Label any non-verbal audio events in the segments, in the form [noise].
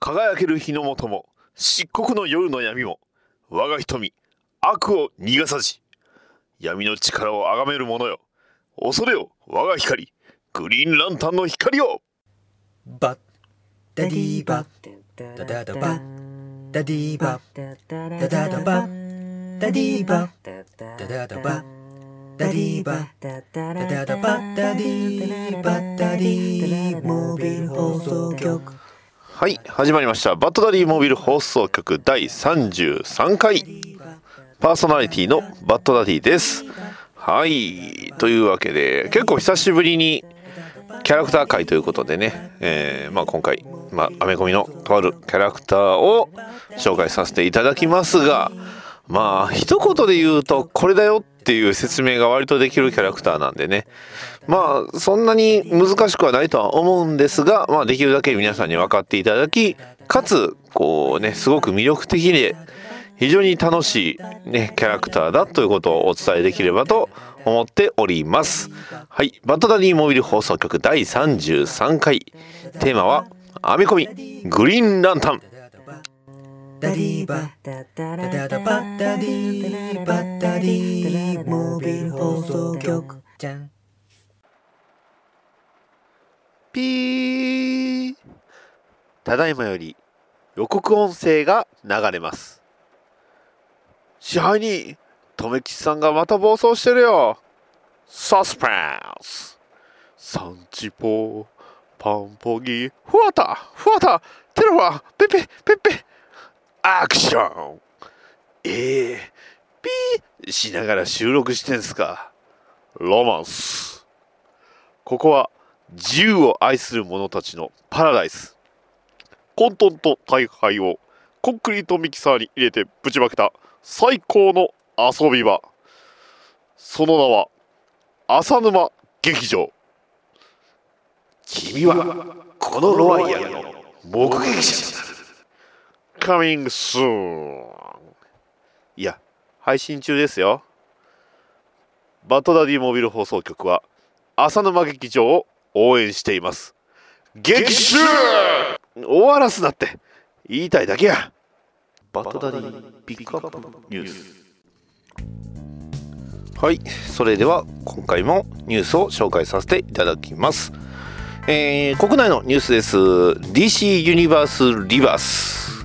輝ける日の下も漆黒の夜の闇も我が瞳悪を逃がさじ闇の力を崇める者よ。恐れよ我が光グリーンランタンの光を。バッダディーバッダダダバッダディーバッダダダバッダディーバッダダダバッダディーバッダダダバッダディーバッダディーモービル放送局はい始まりました。バッドダディモビル放送局第33回。パーソナリティのバッドダディです。はいというわけで結構久しぶりにキャラクター会ということでね、えーまあ、今回、まあ、アメコミのとあるキャラクターを紹介させていただきますがまあ一言で言うとこれだよっていう説明が割とできるキャラクターなんでねまあそんなに難しくはないとは思うんですが、まあ、できるだけ皆さんに分かっていただきかつこうねすごく魅力的で非常に楽しい、ね、キャラクターだということをお伝えできればと思っております。はい。バッドダディモビル放送局第33回。テーマは、アメコミ、グリーンランタン。ダディーバッダダダバッダディーバッダディーモービル放送局じゃんピー。ただいまより予告音声が流れます。支配人、とめきちさんがまた暴走してるよ。サスペンス。サンチポ、パンポギ、ふわた、ふわた、テロワ、ペペ、ペペ、アクション。ええピーしながら収録してんすか？ロマンス。ここは自由を愛する者たちのパラダイス。混沌と大敗をコンクリートミキサーに入れてぶちまけた最高の遊び場。その名は浅沼劇場。君はこのロワイヤルの目撃者となる。Coming soon. いや、配信中ですよ。バッドダディモビル放送局は浅沼劇場を応援しています。劇中終わらすなって言いたいだけや。バッドダディピックアップニュース。はい、それでは今回もニュースを紹介させていただきます。えー国内のニュースです。DC ユニバースリバース。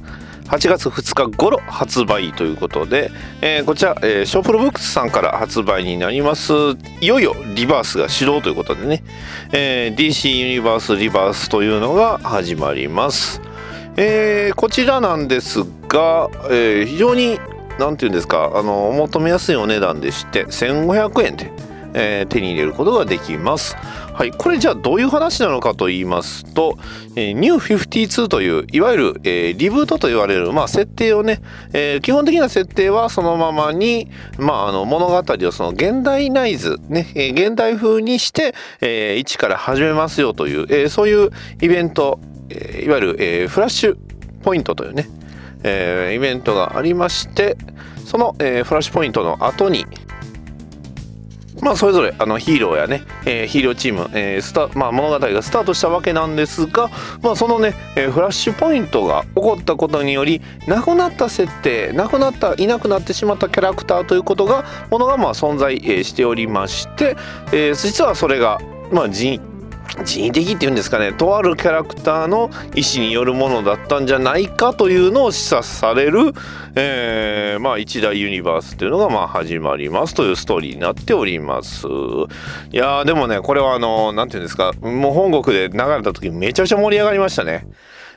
8月2日頃発売ということで、えーこちら、えーショープロブックスさんから発売になります。いよいよリバースが始動ということでね、えー DC ユニバースリバースというのが始まります、えーこちらなんですが、えー非常になんていうんですかあのお求めやすいお値段でして1500円で、えー手に入れることができます。はい、これじゃあどういう話なのかと言いますと、えー、New 52といういわゆる、えーリブートと言われる、まあ、設定をね、えー基本的な設定はそのままに、まあ、あの物語をその現代ナイズ、ねえー現代風にして、えー一から始めますよという、えーそういうイベント、えーいわゆる、えーフラッシュポイントというね、えーイベントがありましてその、えーフラッシュポイントの後にまあ、それぞれあのヒーローやね、えーヒーローチーム、えースタまあ、物語がスタートしたわけなんですが、まあ、そのね、えーフラッシュポイントが起こったことにより亡くなった設定亡くなったいなくなってしまったキャラクターということがものがまあ存在、えーしておりまして、えー実はそれが、まあ、人人為的っていうんですかねとあるキャラクターの意思によるものだったんじゃないかというのを示唆される、えーまあ、一大ユニバースというのがまあ始まりますというストーリーになっております。いやーでもねこれはあのなんて言うんですかもう本国で流れた時めちゃくちゃ盛り上がりましたね。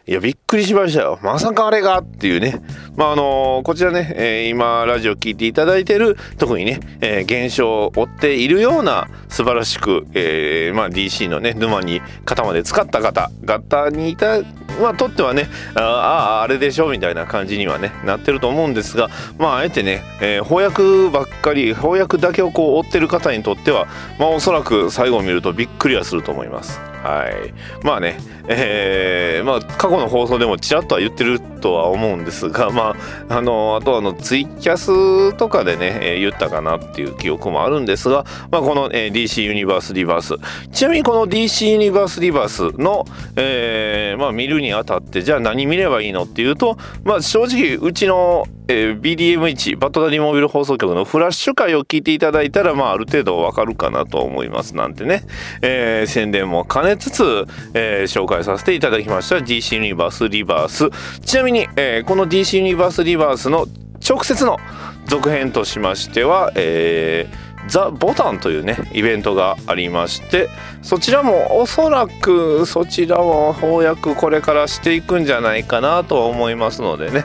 いやびっくりしましたよまさかあれがっていうねまああのこちらね、えー今ラジオ聞いていただいてる特にね、えー現象を追っているような素晴らしく、えーまあ、DC のね沼に肩まで使った方々にいたまあ、とってはねあああれでしょみたいな感じにはねなってると思うんですがまああえてね、えー翻訳ばっかり翻訳だけをこう追ってる方にとってはまあおそらく最後を見るとびっくりはすると思います。はい、まあね、えーまあ、過去の放送でもちらっとは言ってるとは思うんですが、[laughs] まあ、あのあとあのツイキャスとかでね、えー言ったかなっていう記憶もあるんですが、まあ、この、えー DC ユニバースリバースちなみにこの DC ユニバースリバースの、えーまあ、見るにあたってじゃあ何見ればいいのっていうと、まあ、正直うちの、えー BDM1 バトダディモビル放送局のフラッシュ回を聞いていただいたら、まあ、ある程度わかるかなと思いますなんてね、えー宣伝も兼ねつつ、えー紹介させていただきました DC ユニバースリバース。ちなみに、えーこの DC ユニバースリバースの直接の続編としましては、えーザ・ボタンというねイベントがありましてそちらもおそらくそちらを翻訳これからしていくんじゃないかなと思いますのでね。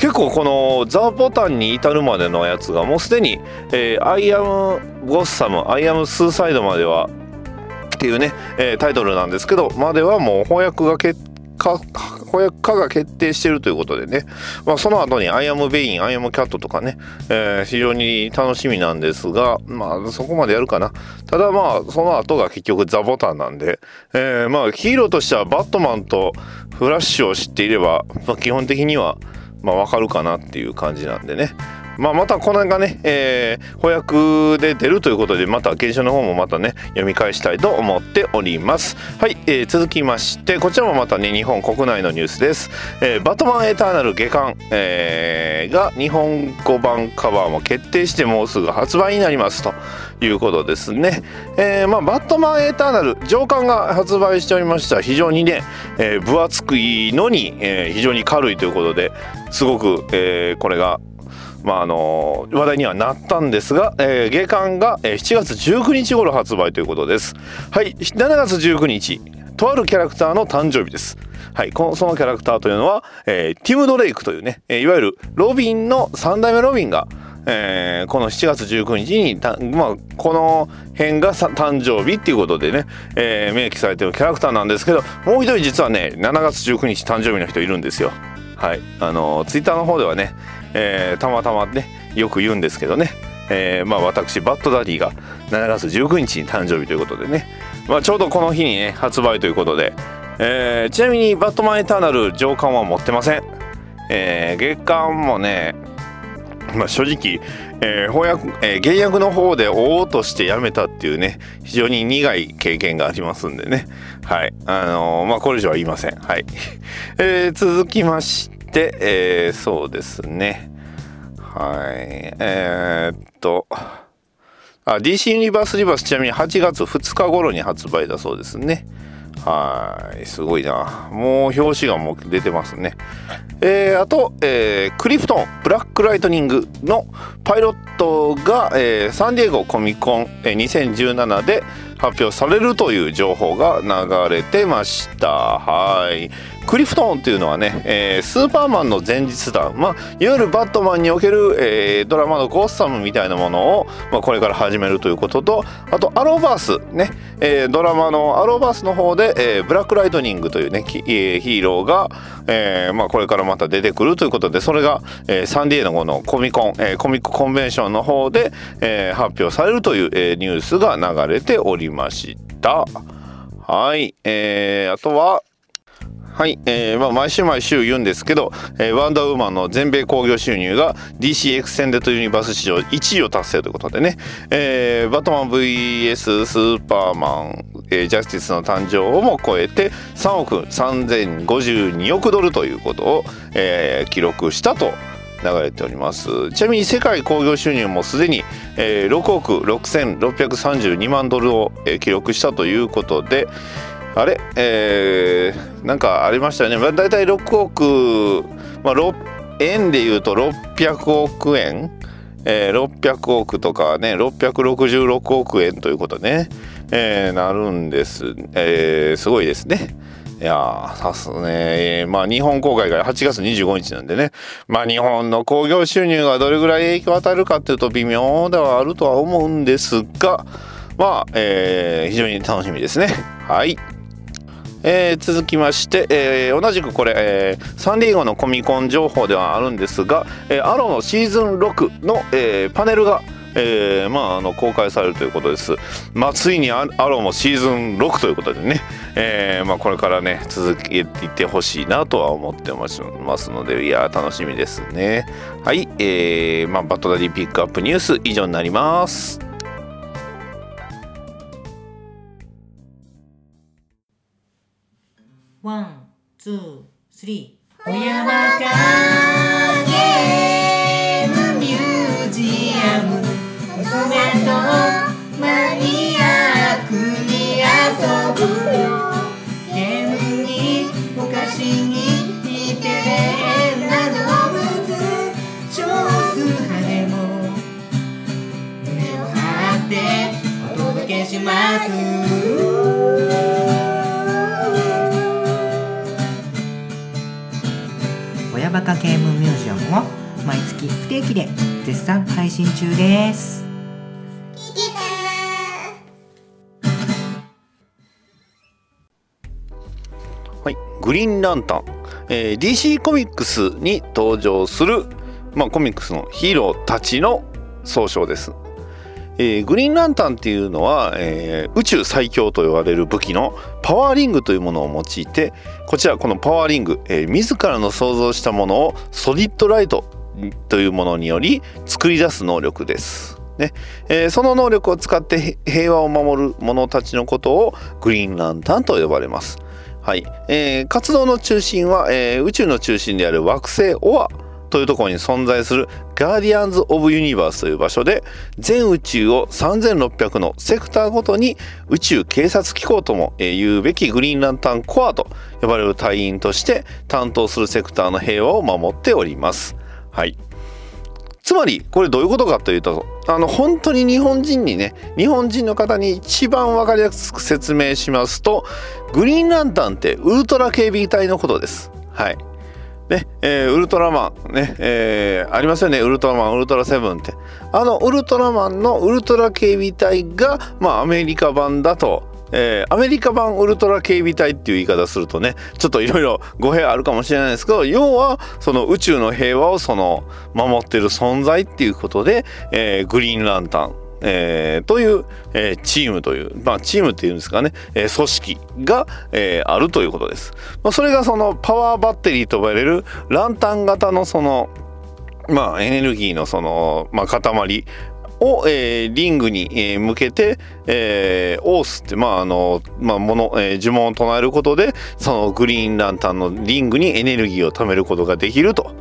結構このザ・ボタンに至るまでのやつがもうすでに「えー、アイアム・ゴッサム」「アイアム・スーサイド」まではっていうね、えータイトルなんですけどまではもう翻訳が決か翻訳化が決定しているということでね、まあ、その後に「アイアム・ベイン」「アイアム・キャット」とかね、えー非常に楽しみなんですがまあそこまでやるかな。ただまあその後が結局ザ・ボタンなんで、えーまあヒーローとしてはバットマンとフラッシュを知っていれば、まあ、基本的にはまあわかるかなっていう感じなんでね。まあ、またこの辺がね、えー翻訳で出るということでまた現象の方もまたね読み返したいと思っております。はい、えー続きましてこちらもまたね日本国内のニュースです、えーバットマンエターナル下巻、えーが日本語版カバーも決定してもうすぐ発売になりますと。いうことですね、えーまあ、バットマンエターナル上巻が発売しておりました。非常にね、えー分厚くいいのに、えー非常に軽いということですごく、えーこれがまああの話題にはなったんですが、えー、芸館が、えー7月19日頃発売ということです。はい。7月19日とあるキャラクターの誕生日です。はい、このそのキャラクターというのは、えーティム・ドレイクというね、えーいわゆるロビンの3代目ロビンが、えーこの7月19日にた、まあ、この辺が誕生日っていうことでね、えー明記されてるキャラクターなんですけどもう一人実はね7月19日誕生日の人いるんですよ。はい、あのツイッターの方ではね、えーたまたまねよく言うんですけどね、えーまあ私バッドダディが7月19日に誕生日ということでね、まあ、ちょうどこの日にね発売ということで、えーちなみにバットマンエターナル上巻は持ってません、えー月刊もねまあ、正直、えー翻訳、えー原訳の方で追おうとしてやめたっていうね非常に苦い経験がありますんでね。はい。あのーまあこれ以上は言いません。はい、えー続きまして、えーそうですね。はい。えーっと。あ DC ユニバースリバースちなみに8月2日頃に発売だそうですね。はい。すごいな。もう表紙がもう出てますね。えーあと、えークリフトンブラックライトニングのパイロットが、えーサンディエゴコミコン、えー2017で発表されるという情報が流れてました。はい。クリフトーンっていうのはね、えースーパーマンの前日談、まあ、いわゆるバットマンにおける、えードラマのゴッサムみたいなものを、まあ、これから始めるということとあとアローバースね、えードラマのアローバースの方で、えーブラックライトニングというねヒーローが、えーまあ、これからまた出てくるということでそれが、えーサンディエゴのコミコン、えーコミックコンベンションの方で、えー発表されるという、えーニュースが流れておりました。はい、えーあとははい、えーまあ、毎週毎週言うんですけど、えーワンダーウーマンの全米興行収入が DC エクセンデッドユニバース史上1位を達成ということでね、えーバトマン VS スーパーマン、えージャスティスの誕生をも超えて3億3052億ドルということを、えー記録したと流れております。ちなみに世界興行収入もすでに、えー6億6632万ドルを、えー記録したということであれ？えーなんかありましたよね、まあ、大体6億、まあ、円でいうと600億円、えー600億とかね666億円ということね、えーなるんです、えーすごいですね。いやーさすね、えーまあ日本公開が8月25日なんでね。まあ日本の興行収入がどれぐらい影響を与えるかっていうと微妙ではあるとは思うんですがまあ、えー非常に楽しみですね。はい。えー続きまして、えー同じくこれ、えーサンディエゴのコミコン情報ではあるんですが、えーアロのシーズン6の、えーパネルがえーまあ、あの公開されるということです、まあ、ついにアローもシーズン6ということでね、えーまあ、これからね続けていってほしいなとは思ってますのでいや楽しみですね。はい、えーまあ、バッドダディピックアップニュース以上になります。 One, two, three。小山かゲームミュージアム。娘とマニアックに遊ぶよ。ゲームにお菓子に似て変な動物。少数派でも。胸を張ってお届けします。親バカゲームミュージアムを毎月不定期で絶賛配信中です。はい、グリーンランタン、えー DC コミックスに登場する、まあ、コミックスのヒーローたちの総称です、えーグリーンランタンっていうのは、えー宇宙最強と言われる武器のパワーリングというものを用いてこちらこのパワーリング、えー自らの想像したものをソリッドライトというものにより作り出す能力です。ね。えーその能力を使って平和を守る者たちのことをグリーンランタンと呼ばれます。はい、えー活動の中心は、えー宇宙の中心である惑星オア。というところに存在するガーディアンズ・オブ・ユニバースという場所で全宇宙を3600のセクターごとに宇宙警察機構とも言うべきグリーンランタンコアと呼ばれる隊員として担当するセクターの平和を守っております。はいつまりこれどういうことかというとあの本当に日本人にね日本人の方に一番分かりやすく説明しますとグリーンランタンってウルトラ警備隊のことです。はいねえーウルトラマンね、えーありますよね。ウルトラマンウルトラセブンって。あのウルトラマンのウルトラ警備隊が、まあ、アメリカ版だとえーアメリカ版ウルトラ警備隊っていう言い方するとねちょっといろいろ [laughs] 語弊あるかもしれないですけど要はその宇宙の平和をその守ってる存在っていうことで、えーグリーンランタンえーという、えーチームという、まあ、チームっていうんですかね、えー組織が、えーあるということです。まあ、それがそのパワーバッテリーと呼ばれるランタン型のそのまあ、エネルギーのその、まあ、塊を、えーリングに、えー向けて、えーオースって、まああのまあものえー呪文を唱えることでそのグリーンランタンのリングにエネルギーを貯めることができると。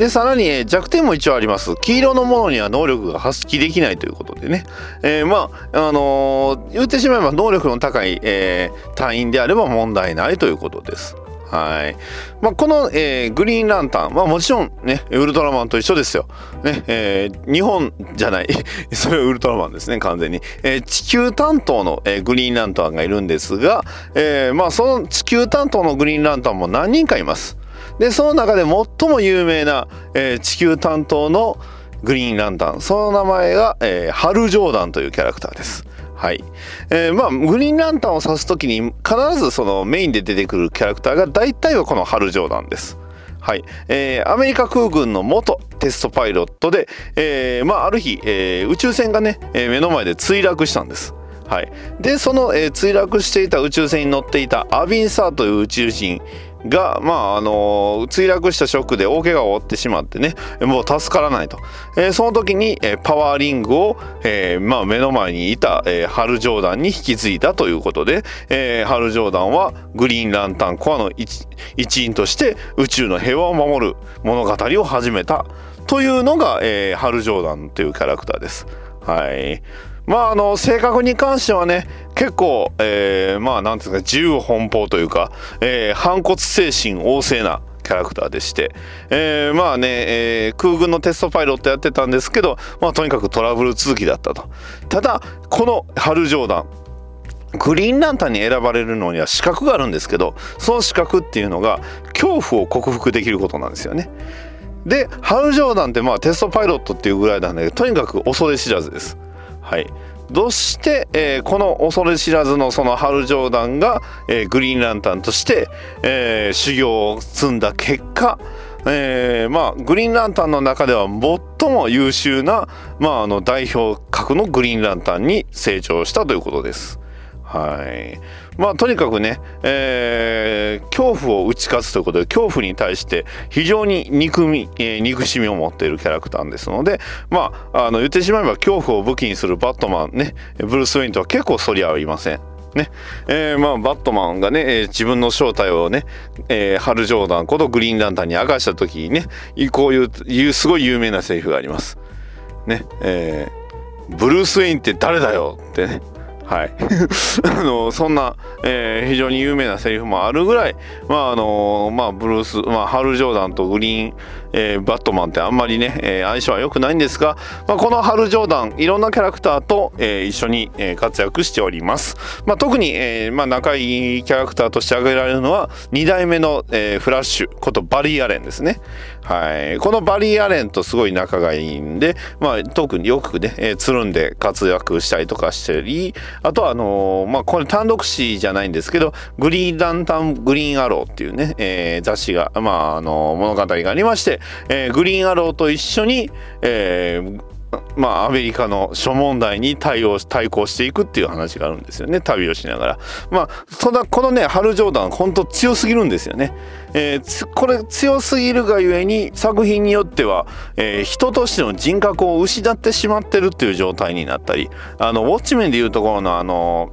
でさらに、弱点も一応あります黄色のものには能力が発揮できないということでね、えーまああのー言ってしまえば能力の高い、えー隊員であれば問題ないということです。はい。まあ、この、えーグリーンランタン、まあ、もちろんね、ウルトラマンと一緒ですよ。ね、えー日本じゃない、[laughs] それはウルトラマンですね、完全に。えー地球担当の、えグリーンランタンがいるんですが、えまあ、その地球担当のグリーンランタンも何人かいます。で、その中で最も有名な、えー地球担当のグリーンランタン、その名前が、えーハル・ジョーダンというキャラクターです。はい。えーまあ、グリーンランタンを指すときに必ずそのメインで出てくるキャラクターが大体はこのハル・ジョーダンです。はい。えーアメリカ空軍の元テストパイロットで、えーまあ、ある日、えー宇宙船がね、えー目の前で墜落したんです。はい。で、その、えー墜落していた宇宙船に乗っていたアビンサーという宇宙人が、まあ、あの墜落したショックで大怪我を負ってしまってね、もう助からないと。えーその時に、えーパワーリングを、えーまあ、目の前にいた、えーハル・ジョーダンに引き継いだということで、えーハル・ジョーダンはグリーンランタンコアの一一員として宇宙の平和を守る物語を始めたというのが、えーハル・ジョーダンというキャラクターです。はい。まああの性格に関してはね結構、えーまあなんていうか自由奔放というか、えー反骨精神旺盛なキャラクターでして、えーまあね、えー空軍のテストパイロットやってたんですけど、まあ、とにかくトラブル続きだったと。ただこのハル・ジョーダングリーンランタンに選ばれるのには資格があるんですけどその資格っていうのが恐怖を克服できることなんですよね。でハル・ジョーダンってまあテストパイロットっていうぐらいなんでとにかく恐れ知らずです。はいどうして、えーこの恐れ知らずのそのハル・ジョーダンが、えーグリーンランタンとして、えー修行を積んだ結果えー、まあ、グリーンランタンの中では最も優秀な、まあ、あの代表格のグリーンランタンに成長したということです。はい。まあ、とにかくね、えー、恐怖を打ち勝つということで、恐怖に対して非常に憎み、えー、憎しみを持っているキャラクターですので、まあ、あの、言ってしまえば恐怖を武器にするバットマンね、ブルース・ウェインとは結構反り合いません。ねえー、まあ、バットマンがね、えー、自分の正体をね、えー、ハル・ジョーダンことグリーンランタンに明かした時にねこういういうすごい有名なセリフがあります。ねえー、ブルース・ウェインって誰だよってねはい。[laughs] あのそんな、えー、非常に有名なセリフもあるぐらい、まああのまあ、ブルース、まあ、ハル・ジョーダンとグリーン、えー、バットマンってあんまりね、えー、相性は良くないんですが、まあ、このハル・ジョーダンいろんなキャラクターと、えー、一緒に、えー、活躍しております、まあ、特に、えーまあ、仲いいキャラクターとして挙げられるのは2代目の、えー、フラッシュことバリー・アレンですね、はい、このバリー・アレンとすごい仲がいいんで、まあ、特によくね、えー、つるんで活躍したりとかしてりあとはあのー、まあ、これ単独誌じゃないんですけどグリーンランタングリーンアローっていうね、えー、雑誌が、まああのー、物語がありまして、えー、グリーンアローと一緒に、えー、まあ、アメリカの諸問題に対応対抗していくっていう話があるんですよね。旅をしながら。まあそんなこのねハル・ジョーダン本当強すぎるんですよね、えー、これ強すぎるがゆえに作品によっては、えー、人としての人格を失ってしまってるっていう状態になったりあのウォッチメンでいうところのあの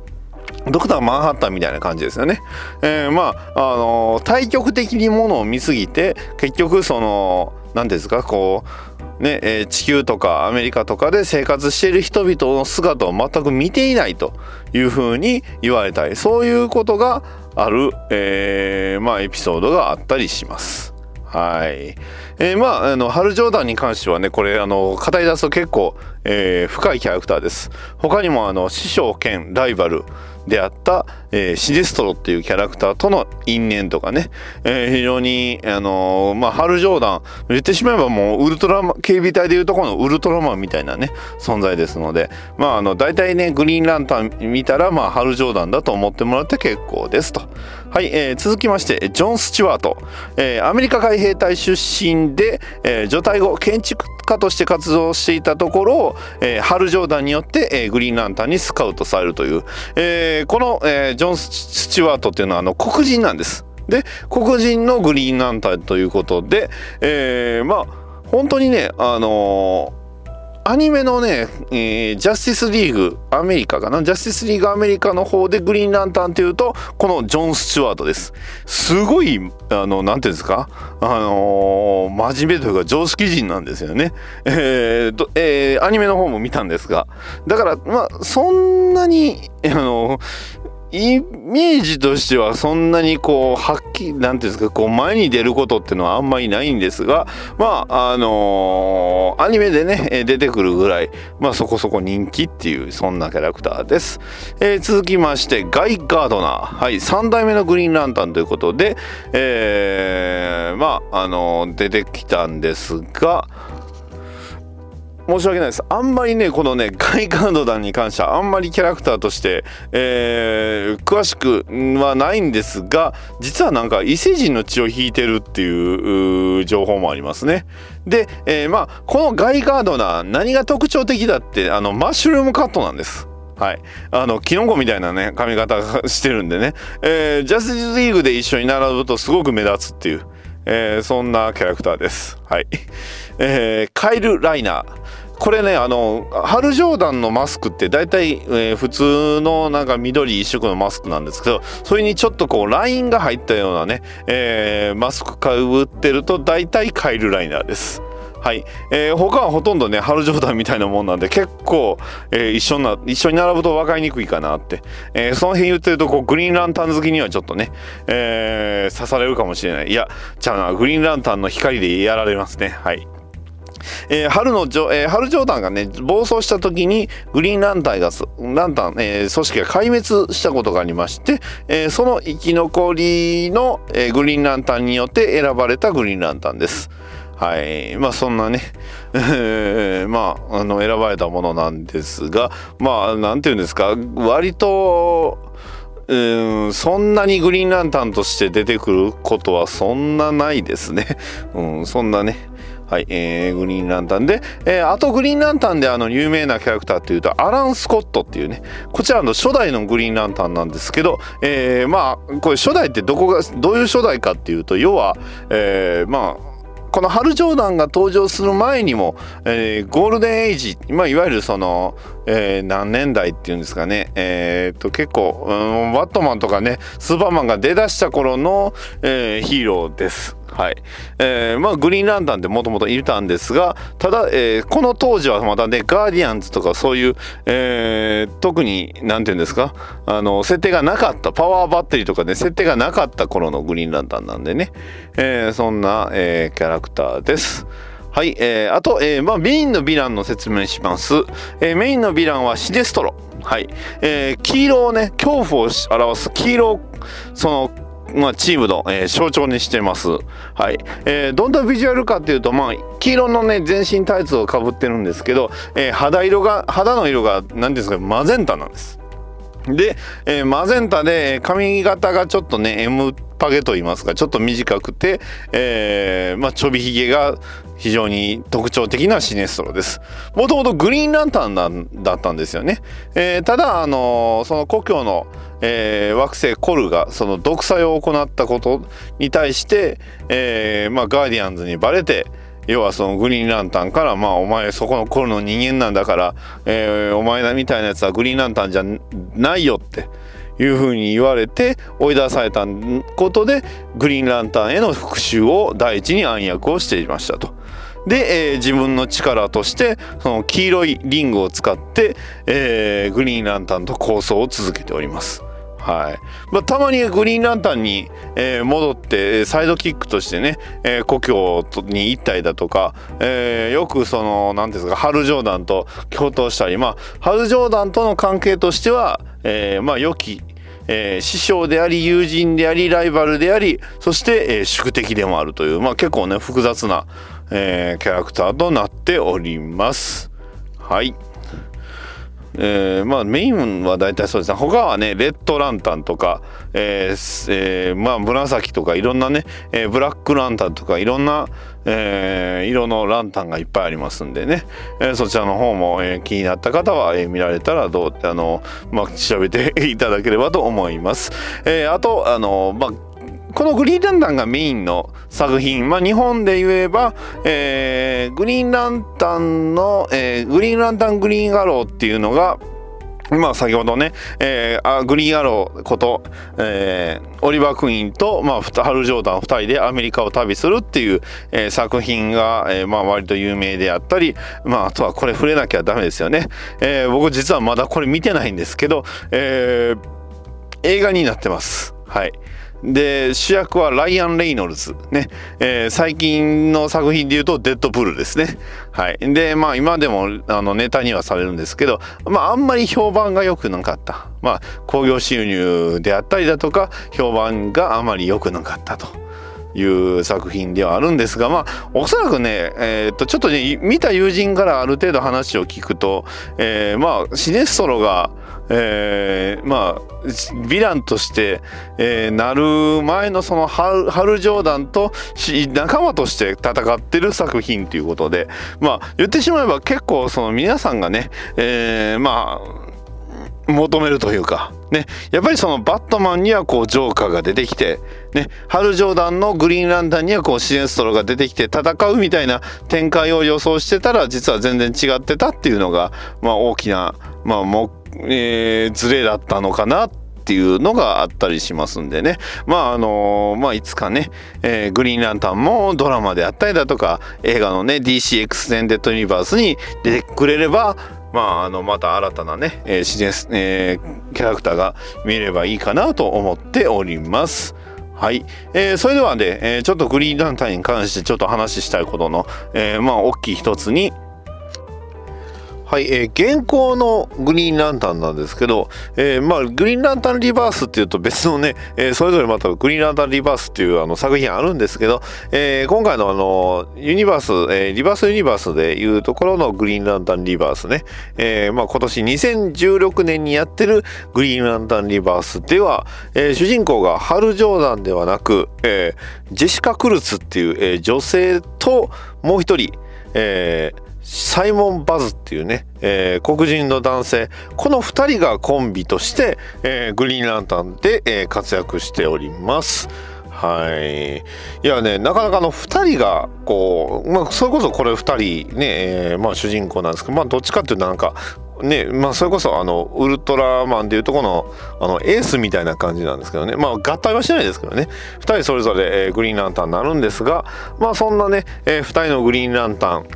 ドクターマンハッタンみたいな感じですよね。えー、まあ、あのー、対極的にものを見すぎて、結局その、何ですか、こう、ね、えー、地球とかアメリカとかで生活している人々の姿を全く見ていないというふうに言われたり、そういうことがある、えー、まあ、エピソードがあったりします。はい。えー、まあ、あの、ハル・ジョーダンに関してはね、これ、あの、語り出すと結構、えー、深いキャラクターです。他にも、あの、師匠兼ライバル、であった、えー、シデストロっていうキャラクターとの因縁とかね、えー、非常に、あのー、まあ、ハル・ジョーダン、言ってしまえばもうウルトラマン、警備隊でいうとこのウルトラマンみたいなね、存在ですので、まあ、あの、大体ね、グリーンランタン見たら、まあ、ハル・ジョーダンだと思ってもらって結構ですと。はい、えー、続きまして、ジョン・スチュワート。えー、アメリカ海兵隊出身で、えー、除隊後、建築家として活動していたところ、えー、ハル・ジョーダンによって、えー、グリーンランタンにスカウトされるという、えー、この、えー、ジョン・スチュワートっていうのはあの黒人なんです。で黒人のグリーンランタンということで、えー、まあ本当にねあのーアニメのね、えー、ジャスティスリーグアメリカかな？ジャスティスリーグアメリカの方でグリーンランタンっていうとこのジョン・スチュワートです。すごいあのなんていうんですか？あのー、真面目というか常識人なんですよね。えー、えー、アニメの方も見たんですが。だからまあそんなにあのイメージとしてはそんなにこうはっきりなんていうんですかこう前に出ることっていうのはあんまりないんですがまああのー、アニメでね出てくるぐらいまあそこそこ人気っていうそんなキャラクターです、えー、続きましてガイ・ガードナー。はい3代目のグリーンランタンということでえー、まああのー、出てきたんですが申し訳ないです。あんまりね、このね、ガイカード団に関しては、あんまりキャラクターとして、えー、詳しくはないんですが、実はなんか異星人の血を引いてるっていう情報もありますね。で、えー、まあ、このガイガードナー、何が特徴的だって、あの、マッシュルームカットなんです。はい。あの、キノコみたいなね、髪型してるんでね、えー、ジャスティスリーグで一緒に並ぶとすごく目立つっていう、えー、そんなキャラクターです。はい。[laughs] えー、カイル・ライナー。これねあのハル・ジョーダンのマスクって大体、えー、普通のなんか緑一色のマスクなんですけどそれにちょっとこうラインが入ったようなね、えー、マスクかぶってると大体カイルライナーです。はい、えー、他はほとんどね、ハル・ジョーダンみたいなもんなんで、結構、えー、一緒な、一緒に並ぶと分かりにくいかなって。えー、その辺言ってると、こう、グリーンランタン好きにはちょっとね、えー、刺されるかもしれない。いや、じゃあな、グリーンランタンの光でやられますね。はい。えー、春のジョ、えー、春ジョーダンがね、暴走した時にグリーンランタンが、ランタン、えー、組織が壊滅したことがありまして、え、その生き残りの、え、グリーンランタンによって選ばれたグリーンランタンです。はい。まあそんなね、えー、まあ、あの、選ばれたものなんですが、まあ、なんていうんですか、割と、うんそんなにグリーンランタンとして出てくることはそんなないですね。[laughs] うん、そんなね。はい、えー、グリーンランタンで、えー、あとグリーンランタンであの有名なキャラクターっていうとアラン・スコットっていうねこちらの初代のグリーンランタンなんですけど、えー、まあこれ初代ってどこがどういう初代かっていうと要は、えー、まあこのハル・ジョーダンが登場する前にも、えー、ゴールデンエイジ、まあ、いわゆるその、えー、何年代っていうんですかね、えー、と結構、うん、バットマンとかねスーパーマンが出だした頃の、えー、ヒーローです。はいえーまあ、グリーンランタンってもともといたんですがただ、えー、この当時はまだねガーディアンズとかそういう、えー、特に何て言うんですかあの設定がなかったパワーバッテリーとかね設定がなかった頃のグリーンランタンなんでね、えー、そんな、えー、キャラクターです。はい、えー、あと、えーまあ、メインのヴィランの説明します。えー、メインのヴィランはシデストロ。はい、えー、黄色をね、恐怖を表す黄色そのまあ、チームの、えー、象徴にしてます。はい。えー、どんなビジュアルかっていうと、まあ、黄色のね、全身タイツをかぶってるんですけど、えー、肌色が、肌の色が、何ですか、マゼンタなんです。で、えー、マゼンタで髪型がちょっとね M パゲと言いますかちょっと短くて、えー、まあ、ちょびひげが非常に特徴的なシネストロです。もともとグリーンランタンだったんですよね。えー、ただ、あのー、その故郷の、えー、惑星コルがその独裁を行ったことに対して、えまあ、ガーディアンズにバレて、要はそのグリーンランタンからまあお前そこの頃の人間なんだから、えー、お前らみたいなやつはグリーンランタンじゃないよっていうふうに言われて追い出されたことでグリーンランタンへの復讐を第一に暗躍をしていましたと。で、えー、自分の力としてその黄色いリングを使って、えー、グリーンランタンと構想を続けております。はいまあ、たまにグリーンランタンに、えー、戻ってサイドキックとしてね、えー、故郷に行ったりだとか、えー、よくその何ですかハル・ジョーダンと共闘したりまあハル・ジョーダンとの関係としては、え、まあ良きえ、師匠であり友人でありライバルでありそして、え、宿敵でもあるという、まあ、結構ね複雑な、えー、キャラクターとなっております。はい。えー、まあメインは大体そうですね他はねレッドランタンとか、えーえー、まあ紫とかいろんなね、えー、ブラックランタンとかいろんな、えー、色のランタンがいっぱいありますんでね、えー、そちらの方も、えー、気になった方は、えー、見られたらどうってあの、まあ、調べていただければと思います。えー、あとあの、まあこのグリーンランタンがメインの作品、まあ、日本で言えば、えー、グリーンランタンの、えー、グリーンランタングリーンアローっていうのが、まあ先ほどね、えー、グリーンアローこと、えー、オリバー・クイーンと、まあ、ハル・ジョーダン2人でアメリカを旅するっていう、えー、作品が、えー、まあ割と有名であったり、まああとはこれ触れなきゃダメですよね。えー、僕実はまだこれ見てないんですけど、えー、映画になってます。はい。で主役はライアン・レイノルズね、えー、最近の作品でいうとデッドプールですね。はい。でまあ今でもあのネタにはされるんですけどまああんまり評判が良くなかった。まあ興行収入であったりだとか評判があまり良くなかったと。いう作品ではあるんですがまあおそらくね、えー、っとちょっとね見た友人からある程度話を聞くと、えー、まあシネストロがえー、まあヴィランとして、えー、なる前のそのハルハル・ジョーダンと仲間として戦ってる作品ということでまあ言ってしまえば結構その皆さんがね、えー、まあ求めるというか、ね、やっぱりそのバットマンにはこうジョーカーが出てきて、ね、ハル・ジョーダンのグリーンランタンにはこうシネストロが出てきて戦うみたいな展開を予想してたら実は全然違ってたっていうのが、まあ、大きな、まあ、もえー、ズレだったのかなっていうのがあったりしますんでねまああのー、まあいつかね、えー、グリーンランタンもドラマであったりだとか映画のね DC エクステンデッドユニバースに出てくれればまあ、あのまた新たなね、えー自然えー、キャラクターが見ればいいかなと思っております。はい。えー、それではね、えー、ちょっとグリーンランタンに関してちょっと話したいことの、えー、まあ、大きい一つに、はい、えー、現行のグリーンランタンなんですけど、えー、まあ、グリーンランタンリバースっていうと別のね、えー、それぞれまたグリーンランタンリバースっていうあの作品あるんですけど、えー、今回のあの、ユニバース、えー、リバースユニバースでいうところのグリーンランタンリバースね、えー、まあ今年2016年にやってるグリーンランタンリバースでは、えー、主人公がハル・ジョーダンではなく、えー、ジェシカ・クルツっていう、えー、女性ともう一人、えー、サイモン・バズっていうね、えー、黒人の男性この2人がコンビとして、えー、グリーンランタンで、えー、活躍しております。はい。いやね、なかなかの2人が、こう、まあ、それこそこれ2人ね、えー、まあ主人公なんですけど、まあどっちかっていうとなんか、ね、まあそれこそあの、ウルトラマンでいうとこの、あの、エースみたいな感じなんですけどね。まあ合体はしないですけどね。2人それぞれ、えー、グリーンランタンになるんですが、まあそんなね、えー、2人のグリーンランタン、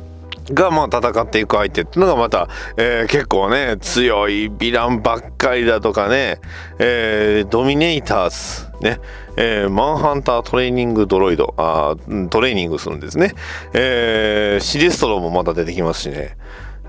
がまあ戦っていく相手っていうのがまた、えー、結構ね強いヴィランばっかりだとかね、えー、ドミネーターズね、えー、マンハンタートレーニングドロイド。あトレーニングするんですね、えー、シデストロもまた出てきますしね。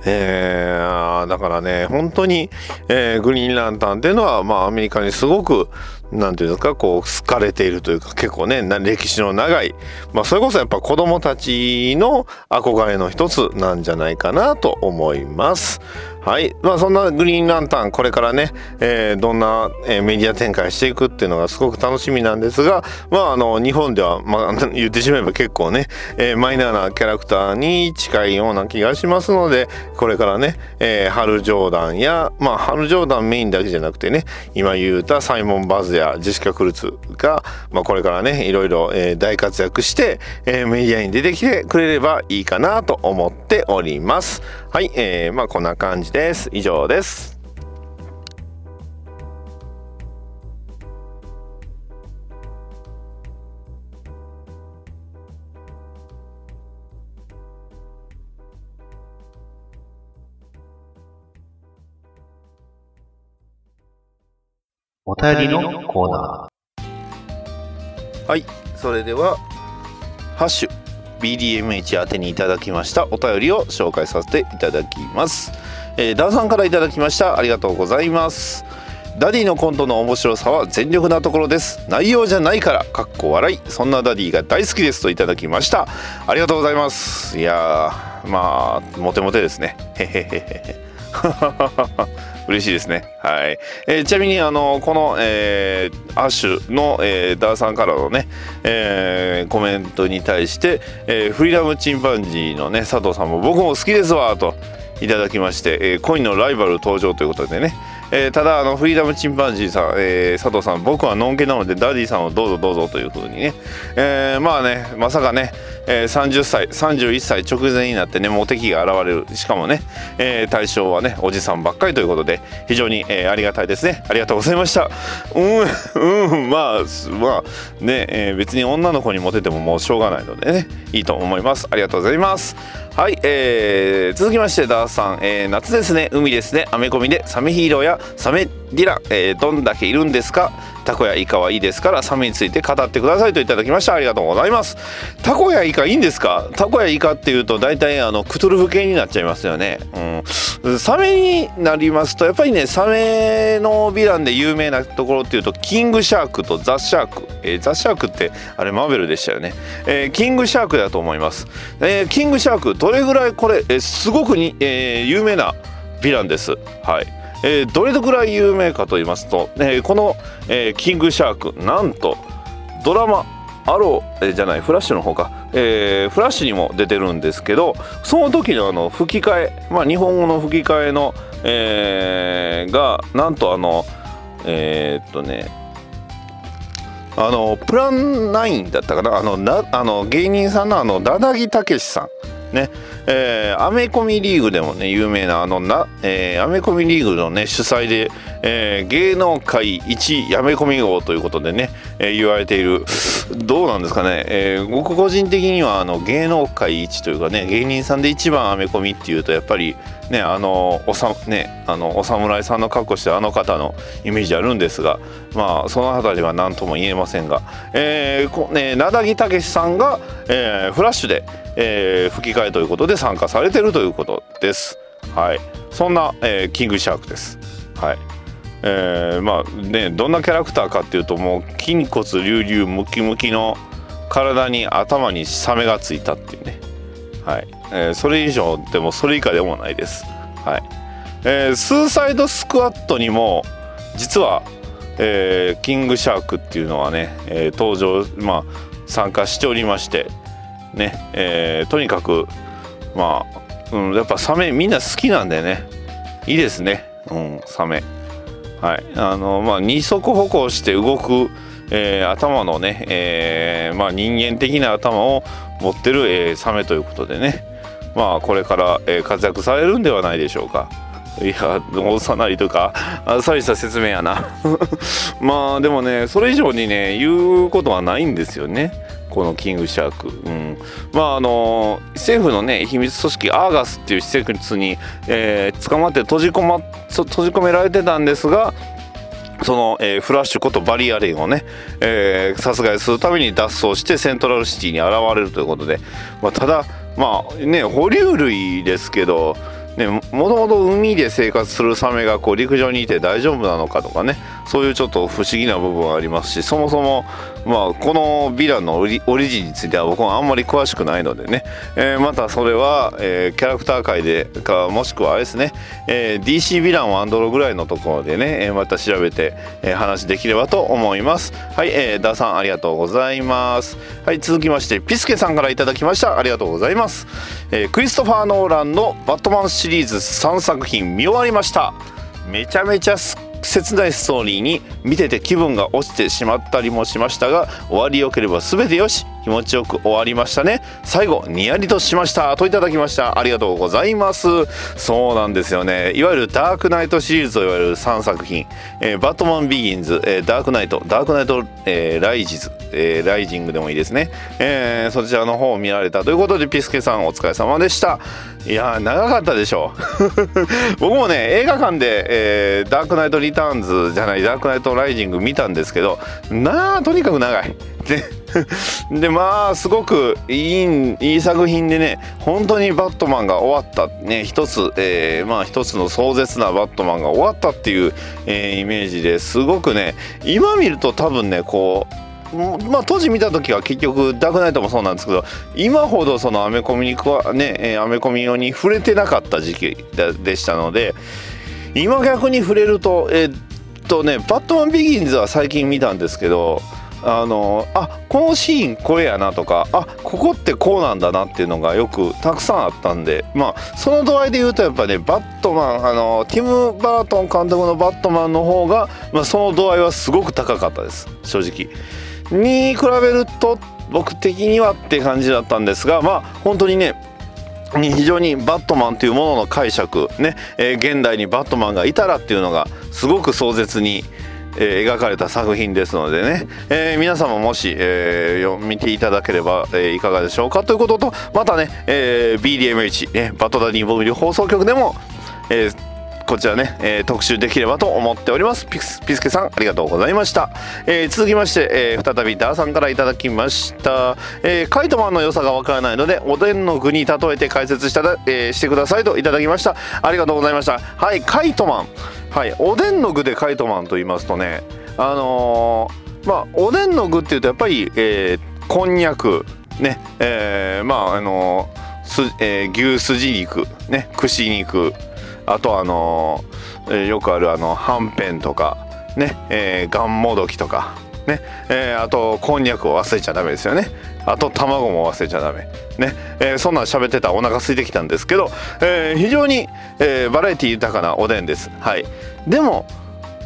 えー、だからね、本当に、えー、グリーンランタンっていうのは、まあ、アメリカにすごく、何て言うんですか、こう、好かれているというか、結構ね、歴史の長い、まあ、それこそやっぱ子供たちの憧れの一つなんじゃないかなと思います。はい。まあそんなグリーンランタン、これからね、えー、どんな、えー、メディア展開していくっていうのがすごく楽しみなんですが、まああの、日本では、まあ [laughs] 言ってしまえば結構ね、えー、マイナーなキャラクターに近いような気がしますので、これからね、えー、ハル・ジョーダンや、まあハル・ジョーダンメインだけじゃなくてね、今言うたサイモン・バズやジェシカ・クルツが、まあこれからね、いろいろ、えー、大活躍して、えー、メディアに出てきてくれればいいかなと思っております。はい、えー、まあこんな感じです。以上です。お便りのコーナー。はい、それでは、ハッシュ BDMH 宛てにいただきましたお便りを紹介させていただきます。えー、ダーさんからいただきました。ありがとうございます。ダディのコントの面白さは全力なところです。内容じゃないからかっこ笑い。そんなダディが大好きですといただきました。ありがとうございます。いやまあモテモテですね。へへへへ [laughs] 嬉しいですね。はい。えー、ちなみに、あの、この、えー、アッシュの、えー、ダーさんからのね、えー、コメントに対して、えー、フリーダムチンパンジーのね、佐藤さんも僕も好きですわ、と。いただきまして、えー、恋のライバル登場ということでね、えー、ただあのフリーダムチンパンジーさん、えー、佐藤さん僕はのんけなのでダディさんをどうぞどうぞというふうにね、えー、まあねまさかね、えー、30歳31歳直前になってねモテ期が現れる。しかもね、えー、対象はねおじさんばっかりということで非常に、えー、ありがたいですね。ありがとうございました。うんうんまあまあね、えー、別に女の子にモテてももうしょうがないのでねいいと思います。ありがとうございます。はい、えー、続きましてダーさん、えー、夏ですね。海ですね。アメコミでサメヒーローやサメディラ、えー、どんだけいるんですか？タコやイカはいいですからサメについて語ってくださいといただきました。ありがとうございますタコやイカいいんですか？タコやイカっていうと大体あのクトゥルフ系になっちゃいますよね、うん、サメになりますとやっぱりねサメのヴィランで有名なところっていうとキングシャークとザ・シャーク、えー、ザ・シャークってあれマーベルでしたよね、えー、キングシャークだと思います、えー、キングシャークどれぐらいこれ、えー、すごくに、えー、有名なヴィランです。はい。えー、どれぐらい有名かと言いますと、えー、この、えー、キングシャークなんとドラマアロー、えー、じゃないフラッシュの方か、えー、フラッシュにも出てるんですけどその時のあの吹き替え、まあ、日本語の吹き替えの、えー、がなんとあのえー、っとねあのプラン9だったかなあのなあの芸人さんのあのダダギたけしさんね。えー、アメコミリーグでもね有名なあのな、えー、アメコミリーグのね主催で、えー、芸能界一やめ込み王ということでね、えー、言われている。どうなんですかね、えー、僕個人的にはあの芸能界一というかね芸人さんで一番アメコミっていうとやっぱりねあのおさねあのお侍さんの格好してあの方のイメージあるんですがまあその辺りは何とも言えませんが、えーこね、名田木武さんが、えー、フラッシュで、えー、吹き替えということで参加されてるということです。はい。そんな、えーキングシャークです。はい。えーまあねどんなキャラクターかっていうともう筋骨隆々ムキムキの体に頭にサメがついたっていうね。はい、えーそれ以上でもそれ以下でもないです。はい、えースーサイドスクワットにも実は、えーキングシャークっていうのはね、えー登場まあ参加しておりましてね、えーとにかくまあ、うん、やっぱサメみんな好きなんでね。いいですね。うんサメ。はい。あのまあ二足歩行して動く、えー頭のね、えーまあ、人間的な頭を持ってる、えーサメということでね。まあこれから、えー活躍されるんではないでしょうか。いや幼いとか。あっさりした説明やな。[laughs] まあでもねそれ以上にね言うことはないんですよね。このキングシャーク、うん、まああの政府のね秘密組織アーガスっていう施設に、えー捕まって閉じ込ま閉じ込められてたんですがその、えーフラッシュことバリアレンをね、えー殺害するために脱走してセントラルシティに現れるということで、まあ、ただまあね哺乳類ですけどね、もともと海で生活するサメがこう陸上にいて大丈夫なのかとかね。そういうちょっと不思議な部分がありますしそもそも、まあ、このヴィランのオリオリジンについては僕はあんまり詳しくないのでね、えーまたそれは、えーキャラクター界でかもしくはあれですね、えー DC ヴィランワンドロぐらいのところでね、えーまた調べて、えー話できればと思います。はい、えー、ダーさんありがとうございます。はい続きましてピスケさんからいただきました。ありがとうございます、えークリストファー・ノーランのバットマンシリーズ3作品見終わりました。めちゃめちゃすっ切ないストーリーに見てて気分が落ちてしまったりもしましたが終わりよければ全てよし。気持ちよく終わりましたね。最後ニヤリとしました。といただきました。ありがとうございます。そうなんですよね。いわゆるダークナイトシリーズといわれる3作品、えーバットマンビギンズ、えーダークナイトダークナイト、えーライジズ、えーライジングでもいいですね、えーそちらの方を見られたということでピスケさんお疲れ様でした。いやー長かったでしょう。[laughs] 僕もね映画館で、えーダークナイトリターンズじゃないダークナイトライジング見たんですけどなあとにかく長い。で [laughs] でまあすごくいいいい作品でね本当にバットマンが終わった。ね一つ、えーまあ一つの壮絶なバットマンが終わったっていう、えーイメージですごくね今見ると多分ねこうまあ当時見た時は結局ダークナイトもそうなんですけど今ほどそのアメコミにはねアメコミ用に触れてなかった時期ででしたので今逆に触れるとえーっとね「バットマンビギンズ」は最近見たんですけどあのあこのシーンこれやなとかあここってこうなんだなっていうのがよくたくさんあったんでまあその度合いで言うとやっぱねバットマンあのティム・バートン監督のバットマンの方が、まあ、その度合いはすごく高かったです正直。に比べると僕的にはって感じだったんですがまあ本当にね非常にバットマンというものの解釈ね、えー現代にバットマンがいたらっていうのがすごく壮絶に、えー描かれた作品ですのでね、えー皆様もし、えー見ていただければ、えーいかがでしょうかということとまたね、えー BDMH、ね、バトダディボビル放送局でも、えーこちらね、えー特集できればと思っております。ピスピスケさんありがとうございました、えー続きまして、えー再びダーさんからいただきました、えーカイトマンの良さがわからないのでおでんの具に例えて解説した、えしてくださいといただきました。ありがとうございました。はいカイトマン。はい。おでんの具でカイトマンと言いますとねあのーまあおでんの具っていうとやっぱり、えーこんにゃくねえーまああのーすえー牛すじ肉ね串肉あとあのよくあるあのはんぺんとかねえーがんもどきとかねえーあとこんにゃくを忘れちゃダメですよね。あと卵も忘れちゃダメ。ね、えーそんなん喋ってたらお腹空いてきたんですけど、えー非常に、えーバラエティ豊かなおでんです。はい。でも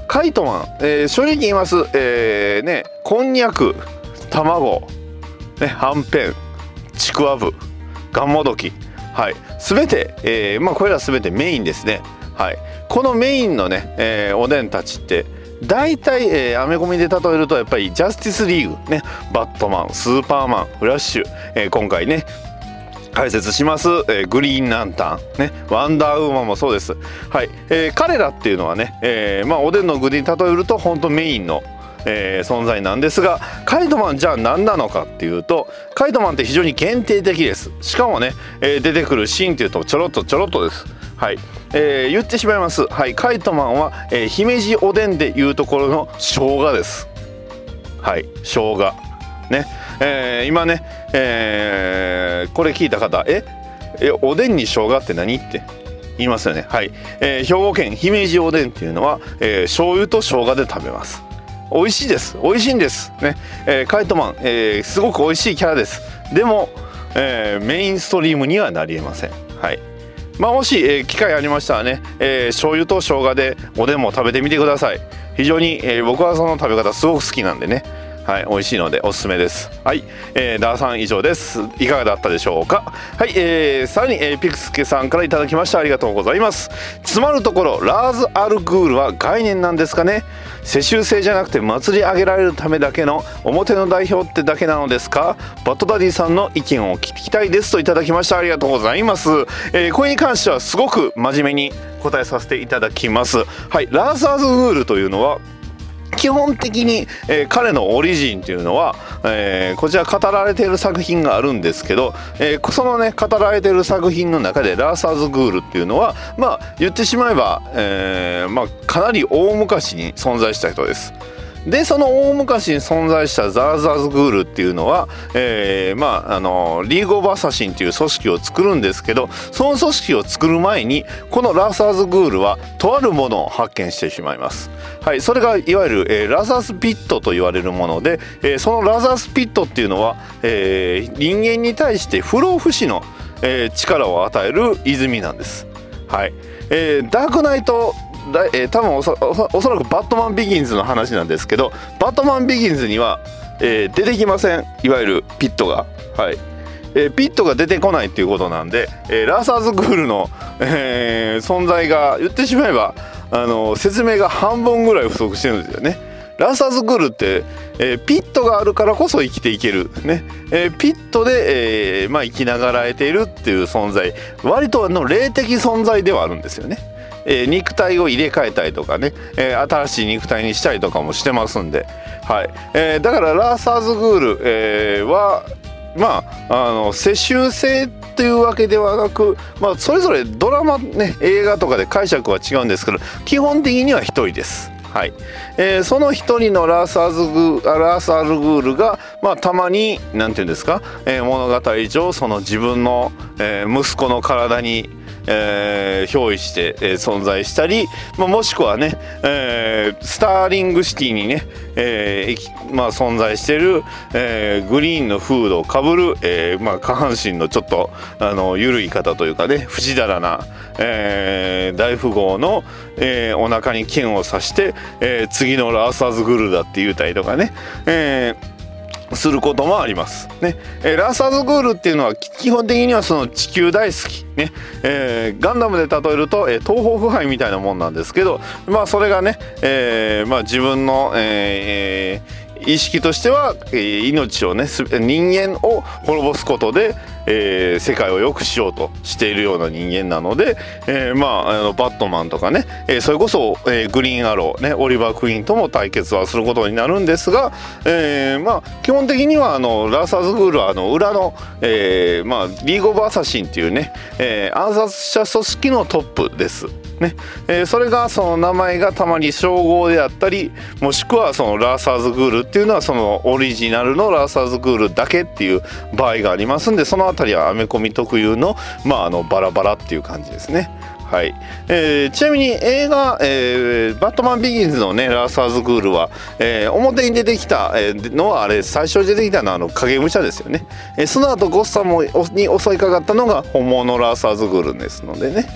カイトマン、えー正直言います、えーねこんにゃく卵ねはんぺんちくわぶがんもどき。はい。全て、えーまあこれら全てメインですね。はい。このメインのね、えーおでんたちって大体、えーアメコミで例えるとやっぱりジャスティスリーグねバットマンスーパーマンフラッシュ、えー今回ね解説します、えーグリーンランタンねワンダーウーマンもそうです。はい、えー彼らっていうのはね、えーまあおでんの具に例えると本当メインのえー存在なんですがカイトマンじゃあ何なのかっていうとカイトマンって非常に限定的です。しかもね、えー出てくるシーンっていうとちょろっとちょろっとです。はい、えー言ってしまいます。はい。カイトマンは、えー姫路おでんでいうところの生姜です。はい。生姜。ね、えー今ね、えーこれ聞いた方。え？えおでんに生姜って何って。言いますよね。はい、えー兵庫県姫路おでんっていうのは、えー醤油と生姜で食べます。美味しいです。美味しいんです。ね、えーカイトマン、えーすごく美味しいキャラです。でも、えーメインストリームにはなりえません。はい。まあもし、えー機会ありましたらね、えー醤油と生姜でおでんも食べてみてください。非常に、えー僕はその食べ方すごく好きなんでね。はい、美味しいのでおすすめです。はい、えー、ダーさん以上です。いかがだったでしょうか？はい、えー、さらに、えー、ピクスケさんからいただきました。ありがとうございます。つまるところ、ラーズ・アルグールは概念なんですかね？世襲制じゃなくて祭り上げられるためだけの表の代表ってだけなのですか？バッドダディさんの意見を聞きたいですといただきました。ありがとうございます。えー、これに関してはすごく真面目に答えさせていただきます。はい、ラーズ・アルグールというのは。基本的に、えー彼のオリジンというのは、えーこちら語られている作品があるんですけど、えーそのね語られている作品の中でラーサーズ・グールっていうのはまあ言ってしまえば、えまあ、かなり大昔に存在した人です。でその大昔に存在したザーザーズグールっていうのは、えーまああのリーグ・オブ・アサシンっていう組織を作るんですけどその組織を作る前にこのラーサーズ・グールはとあるものを発見してしまいます。はい、それがいわゆる、えーラザースピットと言われるもので、えーそのラザースピットっていうのは、えー人間に対して不老不死の、え力を与える泉なんです。はいえーダークナイトだえー多分おそおそおそらくバットマンビギンズの話なんですけどバットマンビギンズには、えー出てきません。いわゆるピットが。はい、えーピットが出てこないっていうことなんで、えーラーズアルグールの、えー存在が言ってしまえばあの説明が半分ぐらい不足してるんですよね。ラーサーズグールって、えーピットがあるからこそ生きていける、ね。えーピットで、えーまあ、生きながらえているっていう存在。割とあの霊的存在ではあるんですよね。えー肉体を入れ替えたりとかね、えー新しい肉体にしたりとかもしてますんで、はい。えーだからラーサーズグール、えーはまああの世襲制っていうわけではなく、まあ、それぞれドラマね映画とかで解釈は違うんですけど基本的には一人です。はい。えーその一人のラーサーズグーラーサールグールが、まあ、たまになんていうんですか、えー物語上その自分の、えー息子の体にえー憑依して、えー存在したり、まあ、もしくはね、えースターリングシティにね、えーまあ、存在してる、えーグリーンのフードをかぶる、えーまあ、下半身のちょっとあの緩い方というかね不死だらな、えー大富豪の、えーお腹に剣を刺して、えー次のラーサーズグルーだって言うたりとかね、えーすることもあります。ね、えーラーサーズグールっていうのは基本的にはその地球大好き。ね、えーガンダムで例えると、えー東方腐敗みたいなもんなんですけど、まあそれがね、えーまあ自分の、えー意識としては、えー命をね人間を滅ぼすことで、えー世界を良くしようとしているような人間なので、えーまああのバットマンとかね、えーそれこそ、えーグリーンアローねオリバー・クイーンとも対決はすることになるんですが、えーまあ基本的にはあのラーサーズグールはあの裏の、えーまあリーグ・オブ・アサシンっていうね、えー暗殺者組織のトップです。ね。えーそれがその名前がたまに称号であったりもしくはそのラーサーズグールっていうのはそのオリジナルのラーサーズグールだけっていう場合がありますんでそのあたりはアメコミ特有の,、まああのバラバラっていう感じですね。はい。えーちなみに映画、えーバットマンビギンズ」のねラーサーズグールは、えー表に出てきた、のはあれ最初に出てきたのはあの影武者ですよね、えーその後ゴッサムに襲いかかったのが本物のラーサーズグールですのでね。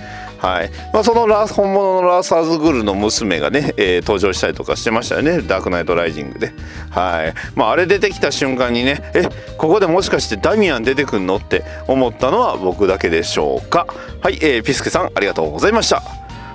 はい。まあ、そのラ本物のラーサーズグルの娘がね、えー登場したりとかしてましたよね。ダークナイトライジングで、はい。まあ、あれ出てきた瞬間にねえここでもしかしてダミアン出てくんのって思ったのは僕だけでしょうか。はい、えーピスケさんありがとうございました。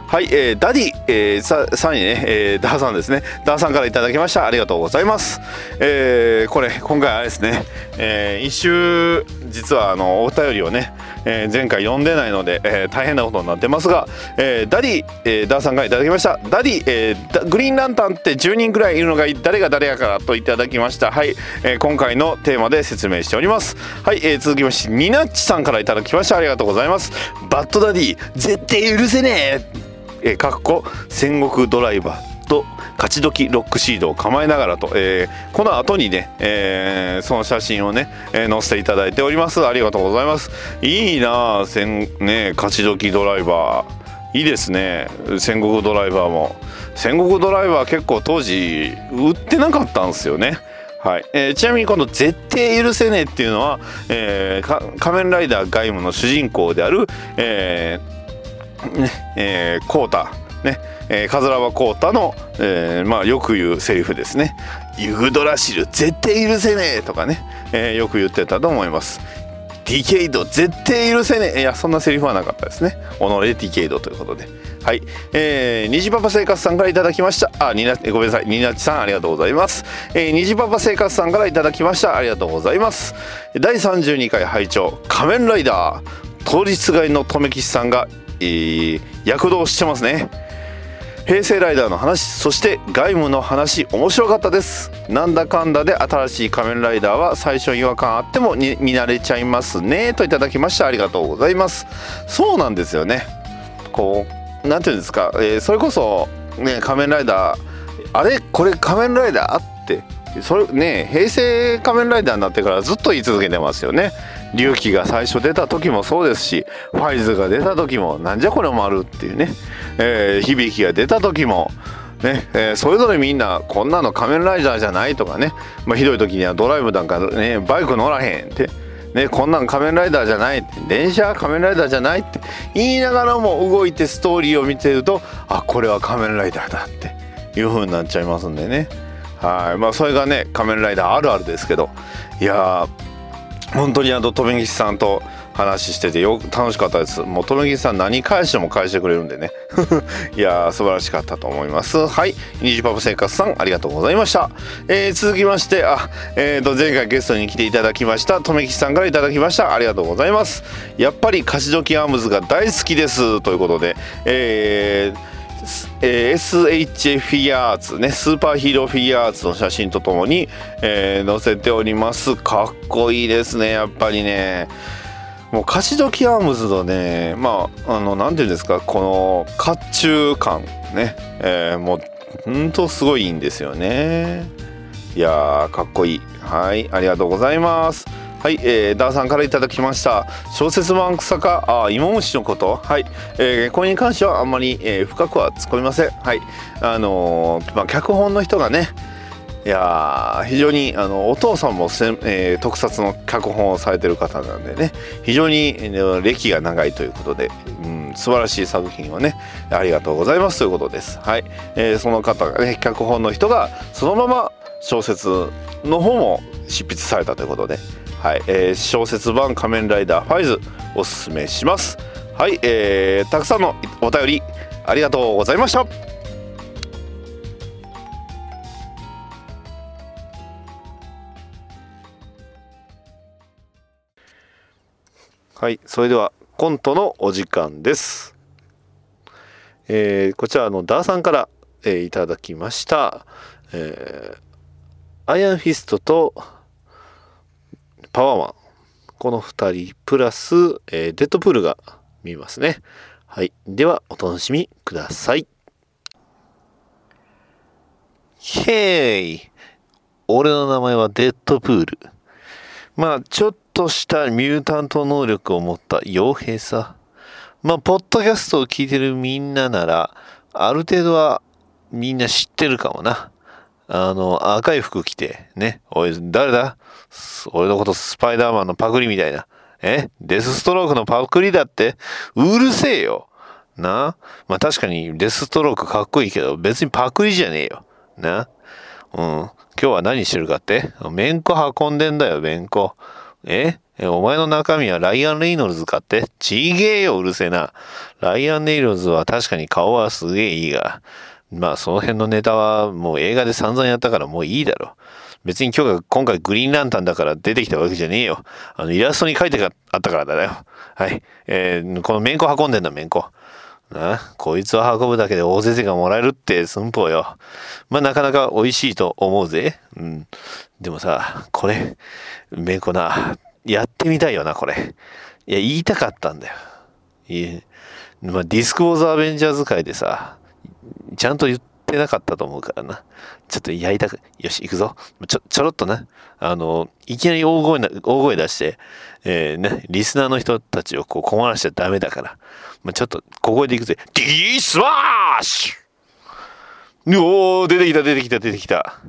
はい、えーダディ、えーささにね、えーダーさんですね。ダーさんからいただきました。ありがとうございます、えーこれ今回あれですね、えー一周実はあのお便りをね、えー前回読んでないので、えー大変なことになってますが、えーダディ、えーダーさんがいただきました。ダディ、えーグリーンランタンって10人ぐらいいるのが誰が誰やからといただきました。はい、えー今回のテーマで説明しております。はい、えー続きましてニナッチさんからいただきました。ありがとうございます。バッドダディ絶対許せねえ。えー、かっこ戦国ドライバー。と勝ち時ロックシードを構えながらと、えーこの後にね、えーその写真をね、えー載せていただいております。ありがとうございます。いいなあ戦ね勝ち時ドライバー。いいですね。戦国ドライバーも。戦国ドライバー結構当時売ってなかったんですよね。はい。えーちなみにこの「絶対許せねえ」っていうのは、えー仮面ライダーガイムの主人公である、えーねえー、コータ。ね、えー、カズラバコータの、えーまあよく言うセリフですね「ユグドラシル絶対許せねえ」とかね、えーよく言ってたと思いますディケイド絶対許せねえいやそんなセリフはなかったですね己でディケイドということで。はい。えー、虹パパ生活さんからいただきました。あになごめんなさい。ニナッチさんありがとうございます、えー、虹パパ生活さんからいただきました。ありがとうございます。第32回拝聴。仮面ライダー。当日外の留吉さんが、えー躍動してますね。平成ライダーの話そして外務の話面白かったです。なんだかんだで新しい仮面ライダーは最初違和感あっても見慣れちゃいますね。といただきましたありがとうございます。そうなんですよね。こうなんていうんですか、えーそれこそね仮面ライダーあれ？これ仮面ライダーって？それね平成仮面ライダーになってからずっと言い続けてますよね。龍騎が最初出た時もそうですしファイズが出た時もなんじゃこれもあるっていうね、えー響きが出た時もねえーそれぞれみんなこんなの仮面ライダーじゃないとかね、まあ、ひどい時にはドライブなんかねバイク乗らへんって。ね、こんなん仮面ライダーじゃない電車仮面ライダーじゃないって。言いながらも動いてストーリーを見てるとあこれは仮面ライダーだって。いう風になっちゃいますんでね。はい。まあそれがね仮面ライダーあるあるですけど。いや本当にあの留吉さんと話しててよく楽しかったです。もう留吉さん何返しても返してくれるんでね。[laughs] いやー素晴らしかったと思います。はい。ニジパパ生活さんありがとうございました、えー続きましてあえー、と前回ゲストに来ていただきました留吉さんからいただきました。ありがとうございます。やっぱり勝ち時アームズが大好きです。ということでえーえ SH フィアーツねスーパーヒーローフィアーツの写真とともに、えー載せております。かっこいいですねやっぱりね。もう勝ち時アームズのねまああのなんていうんですかこの甲冑感ね、えーもうほんとすごいいいんですよね。いやーかっこいい。はいありがとうございます。はい、えー、ダーさんからいただきました。小説版草かあ芋虫のこと。はい、えー、これに関してはあんまり、えー深くは突っ込みません。はいあのーまあ、脚本の人がねいや非常にあのお父さんもせん、えー特撮の脚本をされてる方なんでね非常にえー歴が長いということで、うん、素晴らしい作品をねありがとうございます。ということです。はい、えーその方がね脚本の人がそのまま小説の方も執筆されたということで、はいえー小説版仮面ライダーファイズおすすめします。はい、えーたくさんのお便りありがとうございました。はい、それではコントのお時間です。えーこちらのダーさんから、えーいただきました、えーアイアンフィストとパワーマンこの2人プラス、えーデッドプールが見えますね。はい、ではお楽しみください。へい俺の名前はデッドプール。まあ、ちょっとしたミュータント能力を持った傭兵さ。まあ、ポッドキャストを聞いてるみんななら、ある程度はみんな知ってるかもな。あの、赤い服着て、ね。おい、誰だ？俺のことスパイダーマンのパクリみたいな。え？デスストロークのパクリだって？うるせえよ。な？まあ確かにデスストロークかっこいいけど、別にパクリじゃねえよ。な？うん。今日は何してるかって？めんこ運んでんだよ、めんこ。えお前の中身はライアン・レイノルズかって？ちげえよ、うるせえな。ライアン・レイノルズは確かに顔はすげえいいが。まあその辺のネタはもう映画で散々やったからもういいだろう。別に今日が今回グリーンランタンだから出てきたわけじゃねえよ。あの、イラストに書いてあったからだよ。はい。えー、このめんこ運んでんだ、めんこ。なこいつを運ぶだけで大勢勢がもらえるって寸法よ。まあなかなか美味しいと思うぜ。うん。でもさ、これ、めんこな、やってみたいよな、これ。いや、言いたかったんだよ。いえ、まあディスク・ウォーズ・アベンジャーズ界でさ、ちゃんと言ってなかったと思うからな。ちょっとやりたく、よし、行くぞ。ちょ、ちょろっとな。あの、いきなり大声な、大声出して、えー、ね、リスナーの人たちをこう困らしちゃダメだから。まあ、ちょっと、小声で行くぜ。ディースワッシュおー、出てきた、出てきた、出てきた。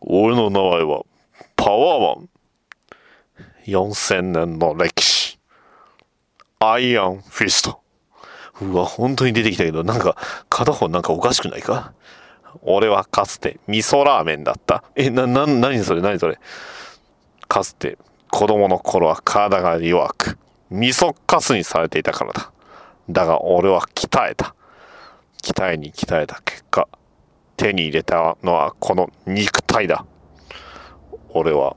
俺の名前は、パワーマン。4000年の歴史。アイアンフィスト。うわ、本当に出てきたけど、なんか、片方なんかおかしくないか？俺はかつて味噌ラーメンだった。え、な、な、何それ何それ？かつて子供の頃は体が弱く、味噌カスにされていたからだ。だが俺は鍛えた。鍛えに鍛えた結果、手に入れたのはこの肉体だ。俺は、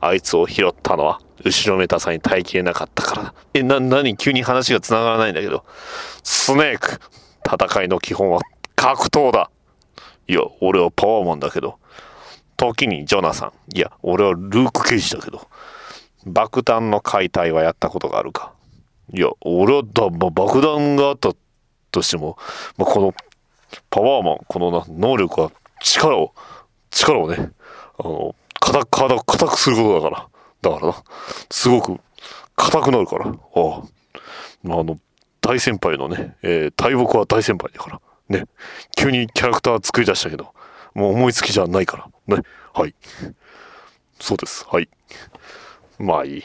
あいつを拾ったのは後ろめたさに耐えきれなかったから。え、な、なに急に話が繋がらないんだけど。スネーク戦いの基本は格闘だいや、俺はパワーマンだけど。時にジョナサン。いや、俺はルーク・ケイジだけど。爆弾の解体はやったことがあるかいや、俺はだ、ま、爆弾があったとしても、ま、このパワーマン、このな能力は力を、力をね、あの、硬く、硬く、硬くすることだから。だからな、すごく硬くなるから。ああ。あ、あの、大先輩のね、えー、大木は大先輩だから。ね。急にキャラクター作り出したけど、もう思いつきじゃないから。ね。はい。そうです。はい。まあいい。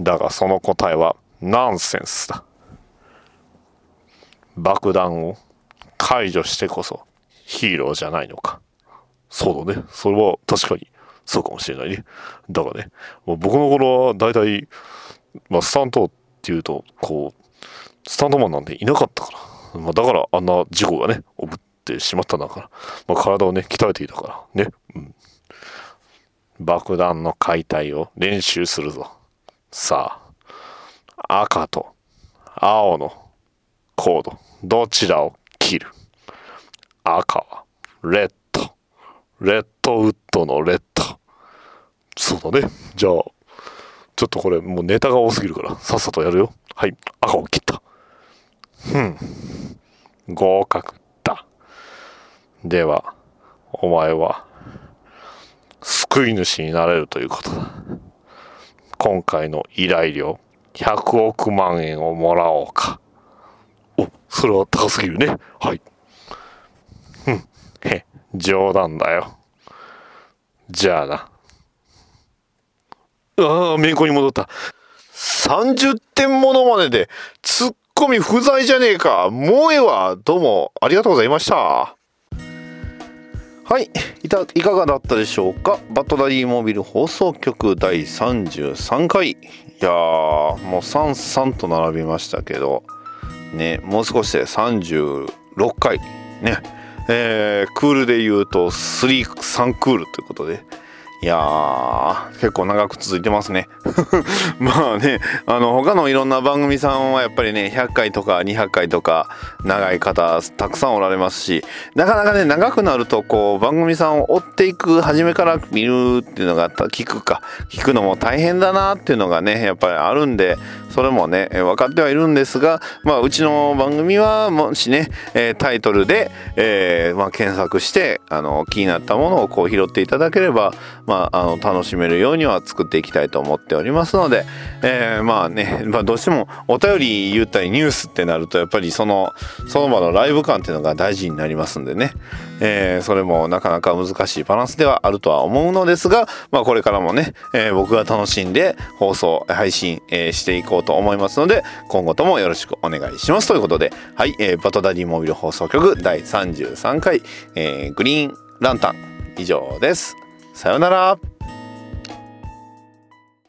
だがその答えはナンセンスだ。爆弾を解除してこそヒーローじゃないのか。そうだね。それは確かにそうかもしれないね。だがね、もう僕の頃は大体、まあ、スタントっていうと、こう、スタントマンなんていなかったから。まあ、だからあんな事故がね、起こってしまったんだから。まあ、体をね、鍛えていたからね。うん。爆弾の解体を練習するぞ。さあ、赤と青のコード、どちらを切る？赤は、レッド。レッドウッドのレッド。そうだね。じゃあ、ちょっとこれもうネタが多すぎるから、さっさとやるよ。はい。赤を切った。ふん。合格だ。では、お前は、救い主になれるということだ。今回の依頼料、100億万円をもらおうか。お、それは高すぎるね。はい。うん。へ、冗談だよ。じゃあな。ああ、めんこに戻った。30点ものまねで、ツッコミ不在じゃねえか。もうええわ。どうも、ありがとうございました。はい。いた、いかがだったでしょうかバッドダディモービル放送局第33回。いやー、もう33と並びましたけど、ね、もう少しで36回。ね。えー、クールで言うと3、3クールということで、いやー、結構長く続いてますね。[laughs] まあね、あの、他のいろんな番組さんはやっぱりね、100回とか200回とか、長い方、たくさんおられますし、なかなかね、長くなると、こう、番組さんを追っていく、初めから見るっていうのが、聞くか、聞くのも大変だなっていうのがね、やっぱりあるんで、それもね、分かってはいるんですが、まあ、うちの番組は、もしね、タイトルで、えー、まあ、検索して、あの、気になったものをこう拾っていただければ、まあ、あの、楽しめるようには作っていきたいと思っておりますので、えー、まあね、まあ、どうしてもお便り言ったりニュースってなると、やっぱりその、その場のライブ感っていうのが大事になりますんでね、えー、それもなかなか難しいバランスではあるとは思うのですが、まあ、これからもね、えー、僕が楽しんで放送、配信、えー、していこうと思いますので、今後ともよろしくお願いします。ということで、はい、えー、バトダディモビル放送局第33回、えー、グリーンランタン以上です。さようなら。